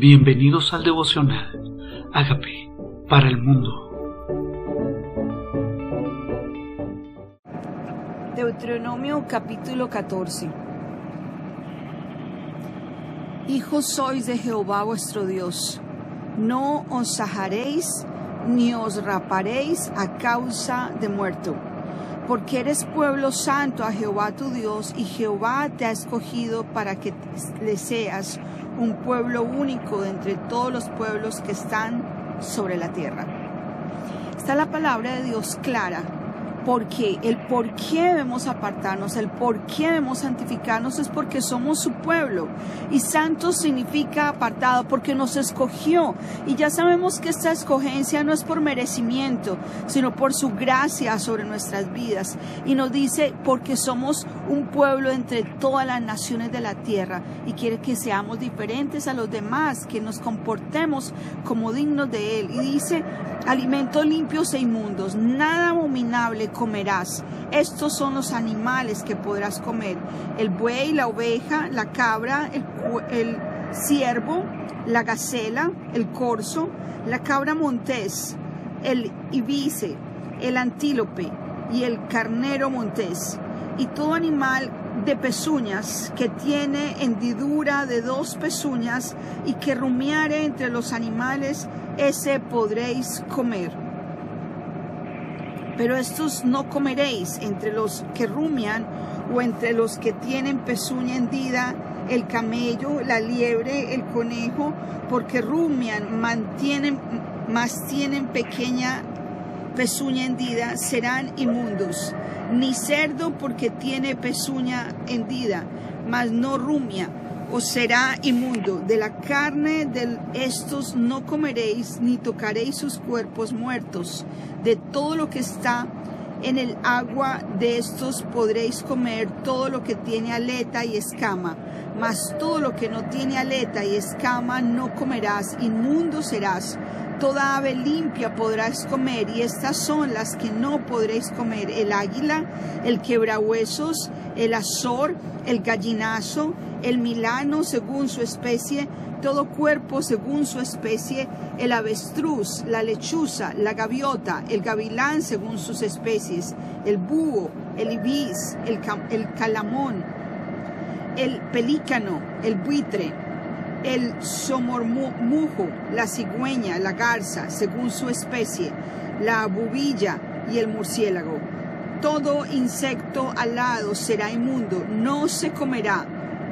Bienvenidos al devocional. Hágame para el mundo. Deuteronomio capítulo 14. Hijos sois de Jehová vuestro Dios. No os sajaréis ni os raparéis a causa de muerto, porque eres pueblo santo a Jehová tu Dios, y Jehová te ha escogido para que le seas un pueblo único de entre todos los pueblos que están sobre la tierra. Está la palabra de Dios clara porque el por qué debemos apartarnos, el por qué debemos santificarnos es porque somos su pueblo. Y santo significa apartado porque nos escogió. Y ya sabemos que esta escogencia no es por merecimiento, sino por su gracia sobre nuestras vidas. Y nos dice porque somos un pueblo entre todas las naciones de la tierra y quiere que seamos diferentes a los demás, que nos comportemos como dignos de Él. Y dice, alimentos limpios e inmundos, nada abominable comerás. Estos son los animales que podrás comer. El buey, la oveja, la cabra, el, ciervo, la gacela, el corzo, la cabra montés, el ibice, el antílope y el carnero montés. Y todo animal de pezuñas que tiene hendidura de dos pezuñas y que rumiare entre los animales, ese podréis comer pero estos no comeréis entre los que rumian o entre los que tienen pezuña hendida, el camello, la liebre, el conejo, porque rumian, mantienen, más tienen pequeña pezuña hendida, serán inmundos. Ni cerdo porque tiene pezuña hendida, mas no rumia, os será inmundo. De la carne de estos no comeréis, ni tocaréis sus cuerpos muertos. De todo lo que está en el agua de estos podréis comer todo lo que tiene aleta y escama, mas todo lo que no tiene aleta y escama no comerás, inmundo serás. Toda ave limpia podrás comer, y estas son las que no podréis comer: el águila, el quebrahuesos, el azor, el gallinazo, el milano según su especie, todo cuerpo según su especie, el avestruz, la lechuza, la gaviota, el gavilán según sus especies, el búho, el ibis, el, el calamón, el pelícano, el buitre, el somormujo, la cigüeña, la garza, según su especie, la bubilla y el murciélago. Todo insecto alado será inmundo, no se comerá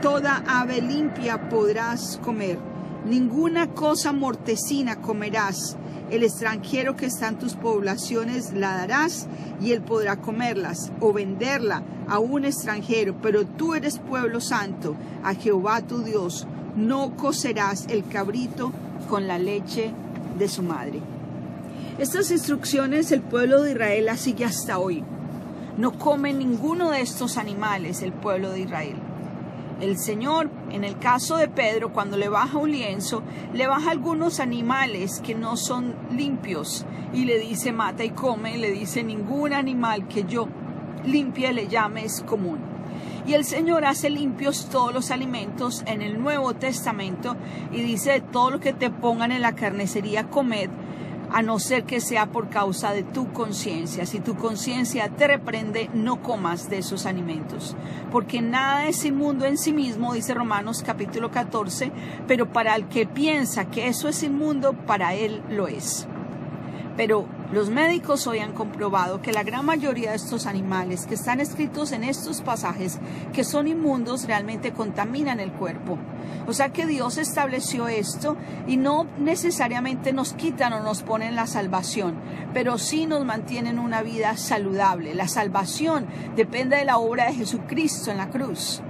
Toda ave limpia podrás comer. Ninguna cosa mortecina comerás. El extranjero que está en tus poblaciones la darás y él podrá comerlas o venderla a un extranjero. Pero tú eres pueblo santo, a Jehová tu Dios. No cocerás el cabrito con la leche de su madre. Estas instrucciones el pueblo de Israel las sigue hasta hoy. No come ninguno de estos animales el pueblo de Israel. El Señor, en el caso de Pedro, cuando le baja un lienzo, le baja algunos animales que no son limpios y le dice mata y come, y le dice ningún animal que yo limpie le llame es común. Y el Señor hace limpios todos los alimentos en el Nuevo Testamento y dice todo lo que te pongan en la carnicería comed a no ser que sea por causa de tu conciencia. Si tu conciencia te reprende, no comas de esos alimentos, porque nada es inmundo en sí mismo, dice Romanos capítulo 14, pero para el que piensa que eso es inmundo, para él lo es. Pero los médicos hoy han comprobado que la gran mayoría de estos animales que están escritos en estos pasajes, que son inmundos, realmente contaminan el cuerpo. O sea que Dios estableció esto y no necesariamente nos quitan o nos ponen la salvación, pero sí nos mantienen una vida saludable. La salvación depende de la obra de Jesucristo en la cruz,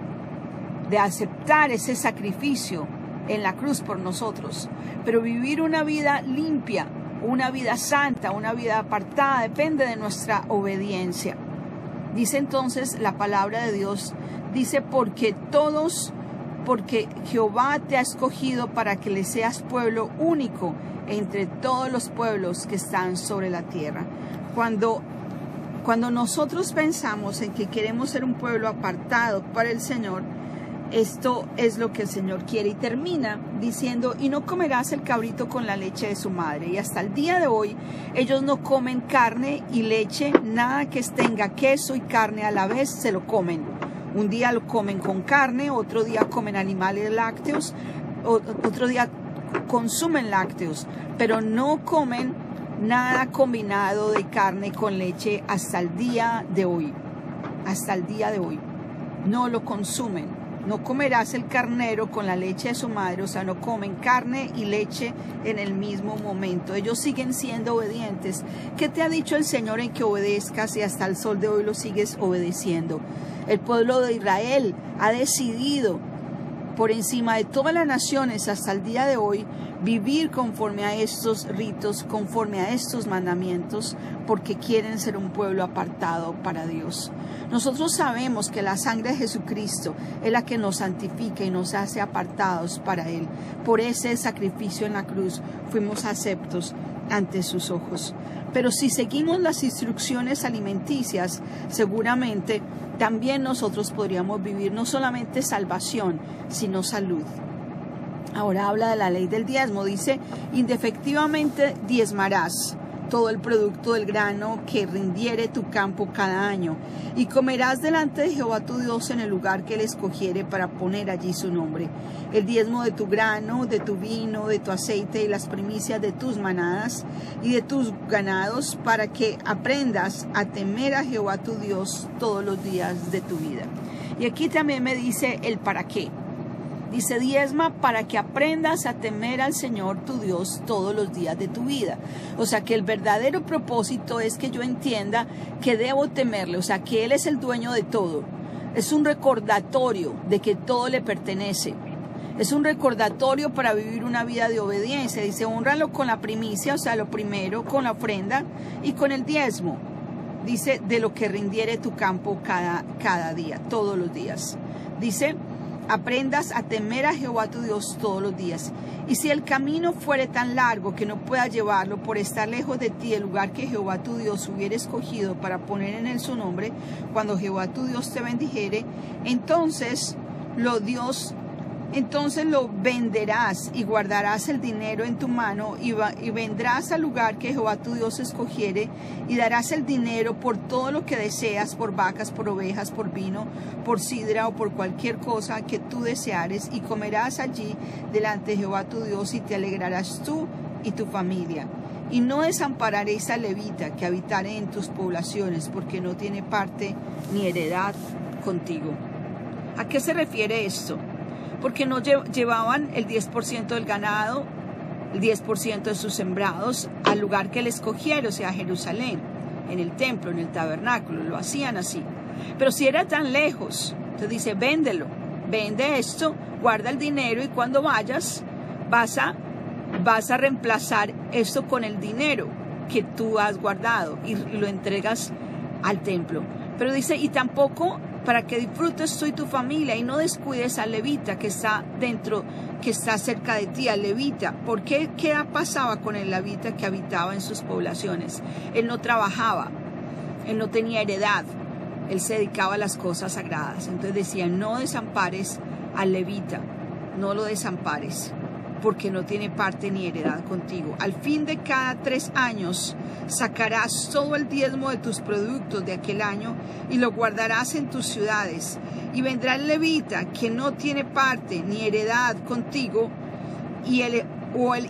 de aceptar ese sacrificio en la cruz por nosotros, pero vivir una vida limpia, una vida santa, una vida apartada, depende de nuestra obediencia. Dice entonces la palabra de Dios, dice, porque todos, porque Jehová te ha escogido para que le seas pueblo único entre todos los pueblos que están sobre la tierra. Cuando, cuando nosotros pensamos en que queremos ser un pueblo apartado para el Señor, Esto es lo que el Señor quiere y termina diciendo, y no comerás el cabrito con la leche de su madre. Y hasta el día de hoy ellos no comen carne y leche, nada que tenga queso y carne a la vez se lo comen. Un día lo comen con carne, otro día comen animales lácteos, otro día consumen lácteos, pero no comen nada combinado de carne con leche hasta el día de hoy. Hasta el día de hoy. No lo consumen. No comerás el carnero con la leche de su madre, o sea, no comen carne y leche en el mismo momento. Ellos siguen siendo obedientes. ¿Qué te ha dicho el Señor en que obedezcas y hasta el sol de hoy lo sigues obedeciendo? El pueblo de Israel ha decidido por encima de todas las naciones hasta el día de hoy, vivir conforme a estos ritos, conforme a estos mandamientos, porque quieren ser un pueblo apartado para Dios. Nosotros sabemos que la sangre de Jesucristo es la que nos santifica y nos hace apartados para Él. Por ese sacrificio en la cruz fuimos aceptos ante sus ojos. Pero si seguimos las instrucciones alimenticias, seguramente también nosotros podríamos vivir no solamente salvación, sino salud. Ahora habla de la ley del diezmo, dice, indefectivamente diezmarás todo el producto del grano que rindiere tu campo cada año, y comerás delante de Jehová tu Dios en el lugar que él escogiere para poner allí su nombre. El diezmo de tu grano, de tu vino, de tu aceite y las primicias de tus manadas y de tus ganados, para que aprendas a temer a Jehová tu Dios todos los días de tu vida. Y aquí también me dice el para qué. Dice, diezma para que aprendas a temer al Señor tu Dios todos los días de tu vida. O sea, que el verdadero propósito es que yo entienda que debo temerle, o sea, que Él es el dueño de todo. Es un recordatorio de que todo le pertenece. Es un recordatorio para vivir una vida de obediencia. Dice, honralo con la primicia, o sea, lo primero, con la ofrenda y con el diezmo. Dice, de lo que rindiere tu campo cada, cada día, todos los días. Dice, aprendas a temer a Jehová tu Dios todos los días. Y si el camino fuere tan largo que no puedas llevarlo por estar lejos de ti el lugar que Jehová tu Dios hubiera escogido para poner en él su nombre, cuando Jehová tu Dios te bendijere, entonces lo Dios entonces lo venderás y guardarás el dinero en tu mano y, vendrás al lugar que Jehová tu Dios escogiere y darás el dinero por todo lo que deseas, por vacas, por ovejas, por vino, por sidra o por cualquier cosa que tú deseares y comerás allí delante de Jehová tu Dios y te alegrarás tú y tu familia. Y no desampararéis al levita que habitare en tus poblaciones porque no tiene parte ni heredad contigo. ¿A qué se refiere esto? Porque no llevaban el 10% del ganado, el 10% de sus sembrados al lugar que les escogiera, o sea, Jerusalén, en el templo, en el tabernáculo, lo hacían así. Pero si era tan lejos, entonces dice, véndelo, vende esto, guarda el dinero y cuando vayas vas a, vas a reemplazar esto con el dinero que tú has guardado y lo entregas al templo. Pero dice, y tampoco para que disfrutes tú y tu familia y no descuides al levita que está dentro, que está cerca de ti, al levita. ¿Por qué? ¿Qué pasaba con el levita que habitaba en sus poblaciones? Él no trabajaba, él no tenía heredad, él se dedicaba a las cosas sagradas. Entonces decía, no desampares al levita, no lo desampares porque no tiene parte ni heredad contigo. Al fin de cada tres años sacarás todo el diezmo de tus productos de aquel año y lo guardarás en tus ciudades. Y vendrá el levita que no tiene parte ni heredad contigo y el,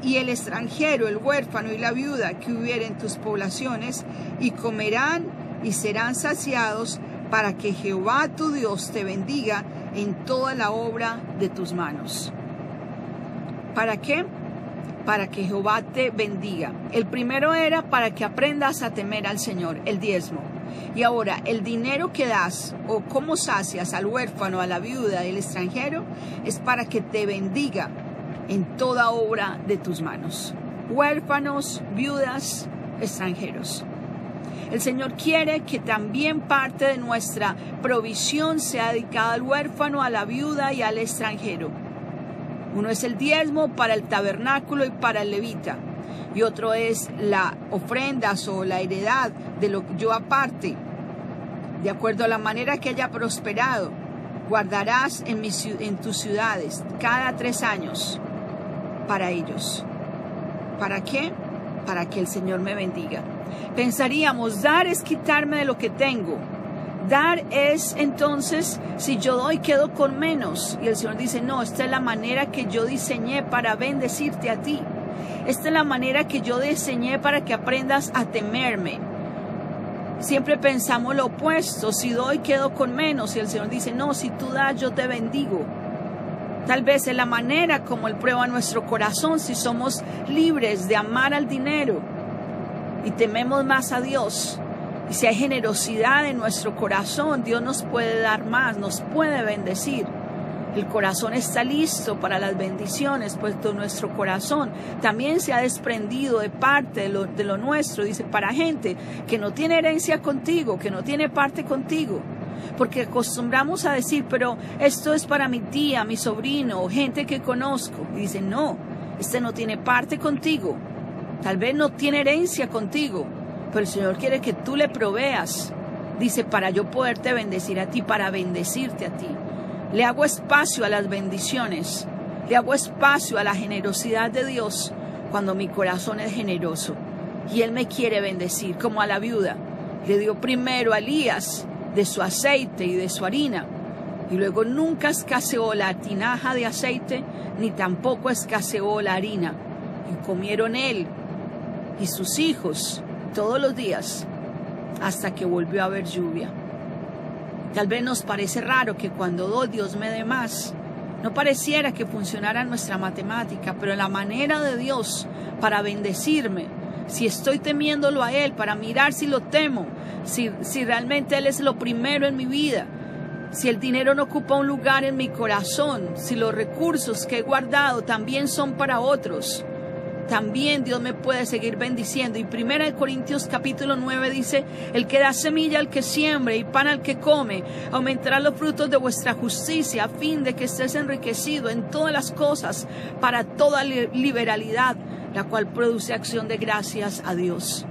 y el extranjero, el huérfano y la viuda que hubiera en tus poblaciones y comerán y serán saciados para que Jehová tu Dios te bendiga en toda la obra de tus manos. ¿Para qué? Para que Jehová te bendiga. El primero era para que aprendas a temer al Señor, el diezmo. Y ahora, el dinero que das o cómo sacias al huérfano, a la viuda, el extranjero, es para que te bendiga en toda obra de tus manos. Huérfanos, viudas, extranjeros. El Señor quiere que también parte de nuestra provisión sea dedicada al huérfano, a la viuda y al extranjero. Uno es el diezmo para el tabernáculo y para el levita. Y otro es la ofrendas o la heredad de lo que yo aparte, de acuerdo a la manera que haya prosperado, guardarás en tus ciudades cada tres años para ellos. ¿Para qué? Para que el Señor me bendiga. Pensaríamos, dar es quitarme de lo que tengo. Dar es entonces, si yo doy, quedo con menos. Y el Señor dice, no, esta es la manera que yo diseñé para bendecirte a ti. Esta es la manera que yo diseñé para que aprendas a temerme. Siempre pensamos lo opuesto, si doy quedo con menos y el Señor dice, no, si tú das yo te bendigo. Tal vez es la manera como Él prueba nuestro corazón si somos libres de amar al dinero y tememos más a Dios. Y si hay generosidad en nuestro corazón, Dios nos puede dar más, nos puede bendecir. El corazón está listo para las bendiciones, puesto nuestro corazón también se ha desprendido de parte de lo, nuestro, dice, para gente que no tiene herencia contigo, que no tiene parte contigo porque acostumbramos a decir, pero esto es para mi tía, mi sobrino, o gente que conozco. Y dice, no, este no tiene parte contigo, tal vez no tiene herencia contigo, pero el Señor quiere que tú le proveas. Dice, para yo poderte bendecir a ti, para bendecirte a ti. Le hago espacio a las bendiciones, le hago espacio a la generosidad de Dios cuando mi corazón es generoso. Y Él me quiere bendecir, como a la viuda. Le dio primero a Elías de su aceite y de su harina. Y luego nunca escaseó la tinaja de aceite, ni tampoco escaseó la harina. Y comieron él y sus hijos todos los días hasta que volvió a haber lluvia. Tal vez nos parece raro que cuando doy Dios me dé más. No pareciera que funcionara nuestra matemática, pero la manera de Dios para bendecirme, si estoy temiéndolo a Él, para mirar si lo temo, si, si realmente Él es lo primero en mi vida, si el dinero no ocupa un lugar en mi corazón, si los recursos que he guardado también son para otros, también Dios me puede seguir bendiciendo. Y primera de Corintios capítulo 9 dice, el que da semilla al que siembre y pan al que come, aumentará los frutos de vuestra justicia a fin de que estés enriquecido en todas las cosas para toda liberalidad, la cual produce acción de gracias a Dios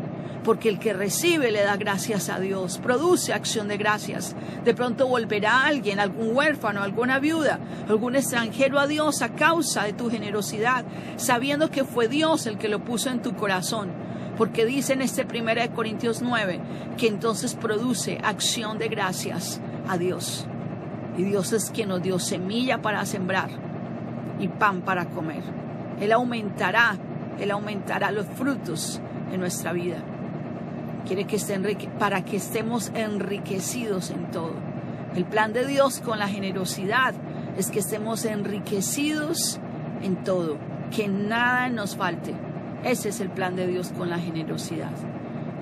porque el que recibe le da gracias a Dios, produce acción de gracias. De pronto volverá alguien, algún huérfano, alguna viuda, algún extranjero a Dios a causa de tu generosidad, sabiendo que fue Dios el que lo puso en tu corazón. Porque dice en este 1 Corintios 9 que entonces produce acción de gracias a Dios. Y Dios es quien nos dio semilla para sembrar y pan para comer. Él aumentará, Él aumentará los frutos en nuestra vida quiere que esté para que estemos enriquecidos en todo. El plan de Dios con la generosidad es que estemos enriquecidos en todo, que nada nos falte. Ese es el plan de Dios con la generosidad.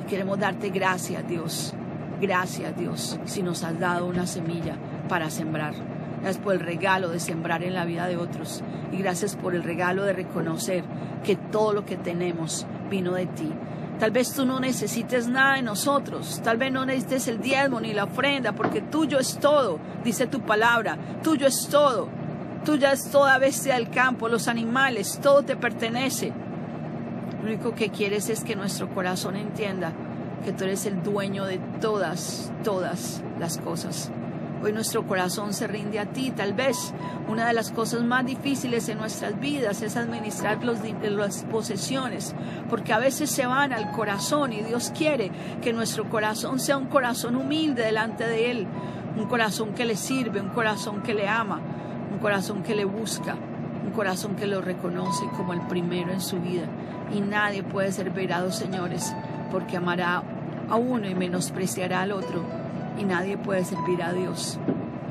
Y queremos darte gracias, Dios. Gracias, Dios, si nos has dado una semilla para sembrar. Gracias por el regalo de sembrar en la vida de otros. Y gracias por el regalo de reconocer que todo lo que tenemos vino de ti. Tal vez tú no necesites nada de nosotros, tal vez no necesites el diezmo ni la ofrenda, porque tuyo es todo, dice tu palabra, tuyo es todo, tuya es toda bestia del campo, los animales, todo te pertenece. Lo único que quieres es que nuestro corazón entienda que tú eres el dueño de todas, todas las cosas. Hoy nuestro corazón se rinde a ti. Tal vez una de las cosas más difíciles en nuestras vidas es administrar los, las posesiones, porque a veces se van al corazón y Dios quiere que nuestro corazón sea un corazón humilde delante de Él, un corazón que le sirve, un corazón que le ama, un corazón que le busca, un corazón que lo reconoce como el primero en su vida. Y nadie puede ser verado, señores, porque amará a uno y menospreciará al otro y nadie puede servir a Dios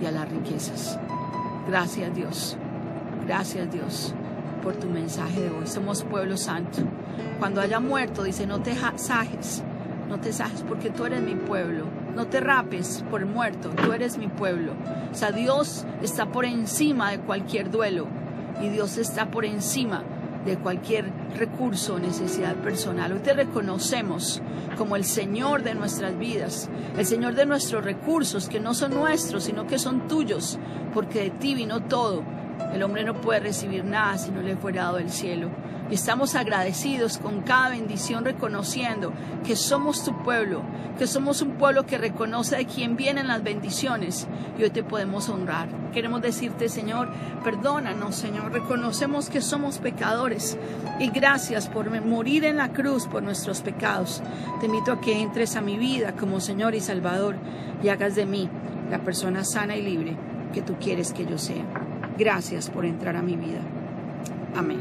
y a las riquezas. Gracias Dios, gracias Dios por tu mensaje de hoy. Somos pueblo santo. Cuando haya muerto, dice, no te sajes, no te sajes porque tú eres mi pueblo. No te rapes por muerto, tú eres mi pueblo. O sea, Dios está por encima de cualquier duelo y Dios está por encima de cualquier recurso o necesidad personal. Hoy te reconocemos como el Señor de nuestras vidas, el Señor de nuestros recursos, que no son nuestros, sino que son tuyos, porque de ti vino todo. El hombre no puede recibir nada si no le fuera dado el cielo. Y estamos agradecidos con cada bendición, reconociendo que somos tu pueblo, que somos un pueblo que reconoce de quién vienen las bendiciones y hoy te podemos honrar. Queremos decirte, Señor, perdónanos, Señor. Reconocemos que somos pecadores y gracias por morir en la cruz por nuestros pecados. Te invito a que entres a mi vida como Señor y Salvador y hagas de mí la persona sana y libre que tú quieres que yo sea. Gracias por entrar a mi vida. Amén.